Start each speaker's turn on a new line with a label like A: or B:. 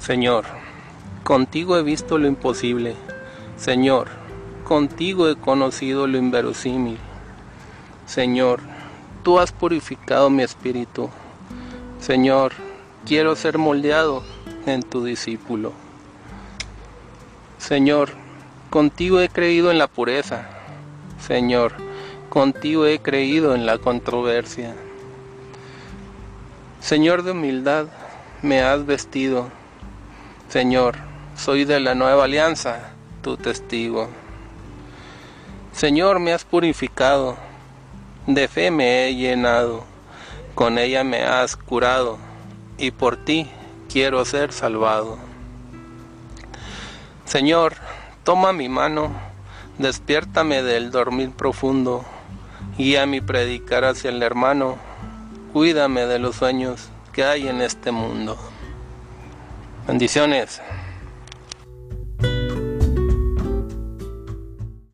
A: Señor, contigo he visto lo imposible. Señor, contigo he conocido lo inverosímil. Señor, tú has purificado mi espíritu. Señor, quiero ser moldeado en tu discípulo. Señor, contigo he creído en la pureza. Señor, contigo he creído en la controversia. Señor de humildad, me has vestido. Señor, soy de la nueva alianza, tu testigo. Señor, me has purificado, de fe me he llenado, con ella me has curado, y por ti quiero ser salvado. Señor, toma mi mano, despiértame del dormir profundo, guía mi predicar hacia el hermano, cuídame de los sueños que hay en este mundo. Bendiciones.